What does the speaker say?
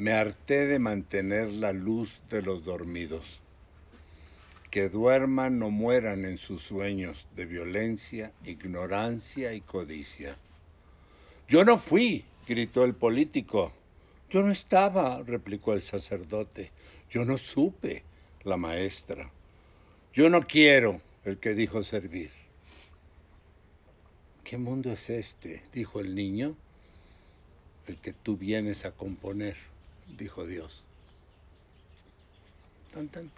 Me harté de mantener la luz de los dormidos. Que duerman o mueran en sus sueños de violencia, ignorancia y codicia. Yo no fui, gritó el político. Yo no estaba, replicó el sacerdote. Yo no supe, la maestra. Yo no quiero, el que dijo servir. ¿Qué mundo es este? dijo el niño. El que tú vienes a componer, dijo Dios. Tan, tan.